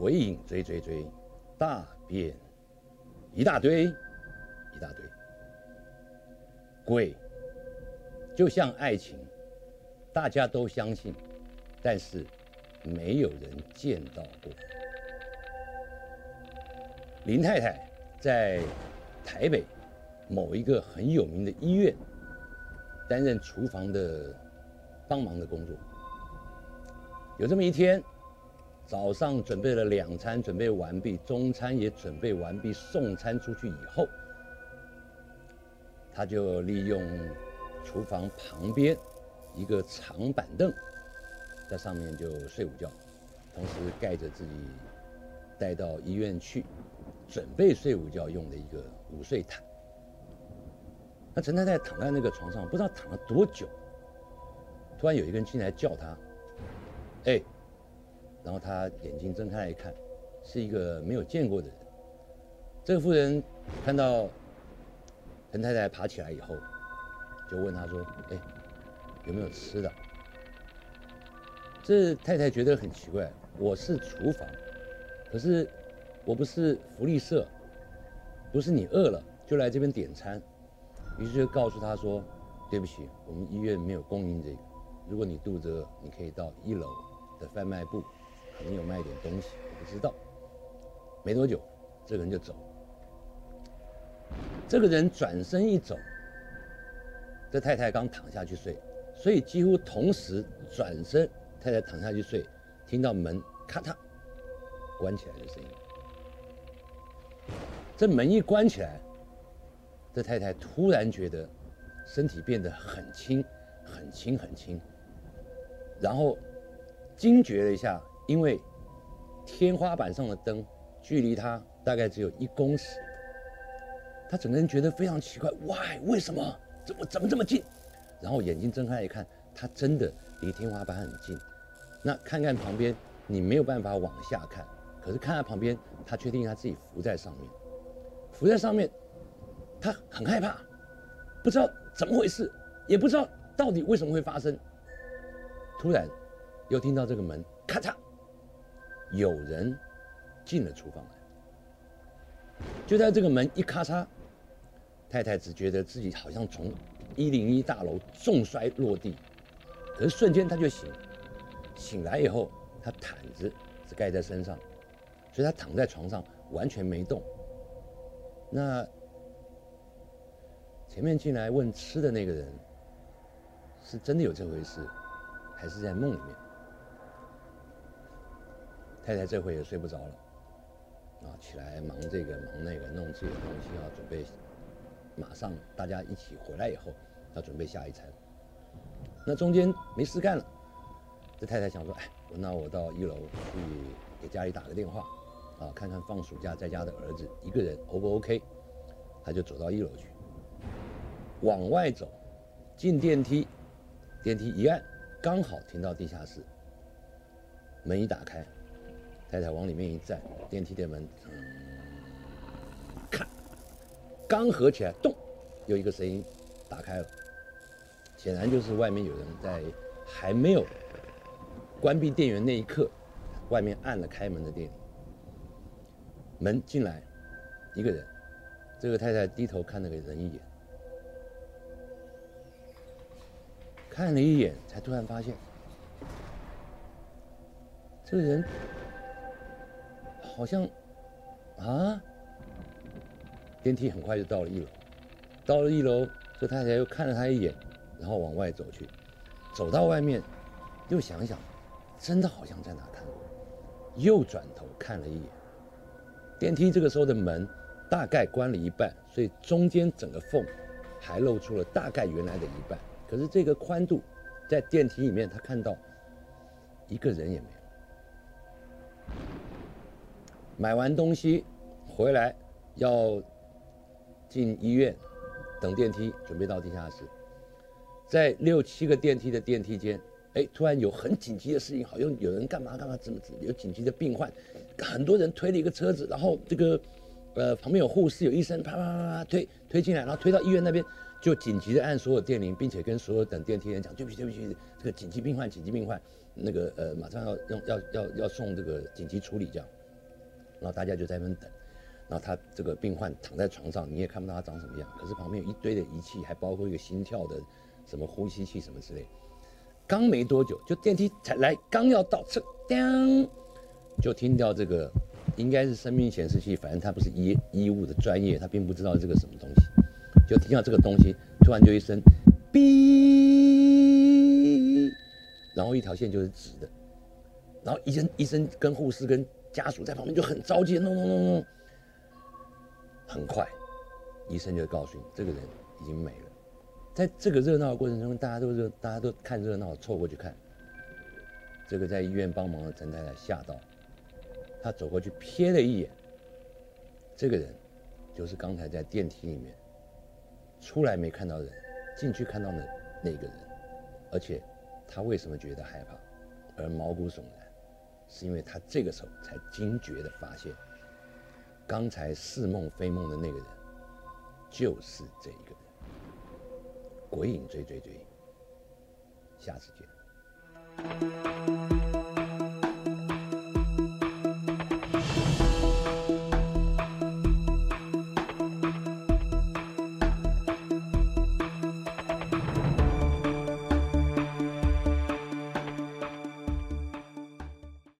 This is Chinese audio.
鬼影追追追，大便一大堆一大堆。鬼就像爱情，大家都相信，但是没有人见到过。林太太在台北某一个很有名的医院担任厨房的帮忙的工作。有这么一天，早上准备了两餐，准备完毕，中餐也准备完毕，送餐出去以后，他就利用厨房旁边一个长板凳，在上面就睡午觉，同时盖着自己带到医院去准备睡午觉用的一个午睡毯。那陈太太躺在那个床上，不知道躺了多久，突然有一个人进来叫她。哎，然后他眼睛睁开来一看，是一个没有见过的人。这个妇人看到陈太太爬起来以后，就问他说：“哎，有没有吃的？”这太太觉得很奇怪，我是厨房，可是我不是福利社，不是你饿了就来这边点餐。于是就告诉他说：“对不起，我们医院没有供应这个。如果你肚子饿，你可以到一楼。”的贩卖部你有卖点东西，我不知道。没多久，这个人就走。这个人转身一走，这太太刚躺下去睡，所以几乎同时转身，太太躺下去睡，听到门咔嚓关起来的声音。这门一关起来，这太太突然觉得身体变得很轻，很轻，很轻，然后。惊觉了一下，因为天花板上的灯距离他大概只有一公尺，他整个人觉得非常奇怪，Why？为什么？怎么怎么这么近？然后眼睛睁开一看，他真的离天花板很近。那看看旁边，你没有办法往下看，可是看他旁边，他确定他自己浮在上面，浮在上面，他很害怕，不知道怎么回事，也不知道到底为什么会发生。突然。又听到这个门咔嚓，有人进了厨房来。就在这个门一咔嚓，太太只觉得自己好像从一零一大楼重摔落地，可是瞬间她就醒，醒来以后，她毯子是盖在身上，所以她躺在床上完全没动。那前面进来问吃的那个人，是真的有这回事，还是在梦里面？太太这回也睡不着了，啊，起来忙这个忙那个，弄自己的东西，要准备马上大家一起回来以后，要准备下一餐。那中间没事干了，这太太想说，哎，那我到一楼去给家里打个电话，啊，看看放暑假在家的儿子一个人 O 不 OK？他就走到一楼去，往外走，进电梯，电梯一按，刚好停到地下室，门一打开。太太往里面一站，电梯的门，看，刚合起来，咚，有一个声音打开了，显然就是外面有人在还没有关闭电源那一刻，外面按了开门的电，门进来一个人，这个太太低头看那个人一眼，看了一眼，才突然发现，这个人。好像，啊！电梯很快就到了一楼，到了一楼，这太太又看了他一眼，然后往外走去，走到外面，又想想，真的好像在哪看过，又转头看了一眼。电梯这个时候的门大概关了一半，所以中间整个缝还露出了大概原来的一半，可是这个宽度，在电梯里面他看到一个人也没有。买完东西回来，要进医院等电梯，准备到地下室。在六七个电梯的电梯间，哎，突然有很紧急的事情，好像有人干嘛干嘛，怎么怎么有紧急的病患，很多人推了一个车子，然后这个呃旁边有护士有医生，啪啪啪啪推推进来，然后推到医院那边，就紧急的按所有电铃，并且跟所有等电梯人讲，对不起对不起，这个紧急病患紧急病患，那个呃马上要用要要要送这个紧急处理这样。然后大家就在那边等，然后他这个病患躺在床上，你也看不到他长什么样，可是旁边有一堆的仪器，还包括一个心跳的什么呼吸器什么之类。刚没多久，就电梯才来，刚要到，这叮，就听到这个，应该是生命显示器，反正他不是医医务的专业，他并不知道这个什么东西，就听到这个东西，突然就一声，哔，然后一条线就是直的，然后医生医生跟护士跟家属在旁边就很着急，弄弄弄弄，很快，医生就告诉你，这个人已经没了。在这个热闹的过程中，大家都热，大家都看热闹，凑过去看。这个在医院帮忙的陈太太吓到，她走过去瞥了一眼，这个人就是刚才在电梯里面出来没看到人，进去看到的那个人，而且他为什么觉得害怕而毛骨悚然，是因为他这个时候才惊觉的发现，刚才似梦非梦的那个人就是这一个人。鬼影追追追，下次见。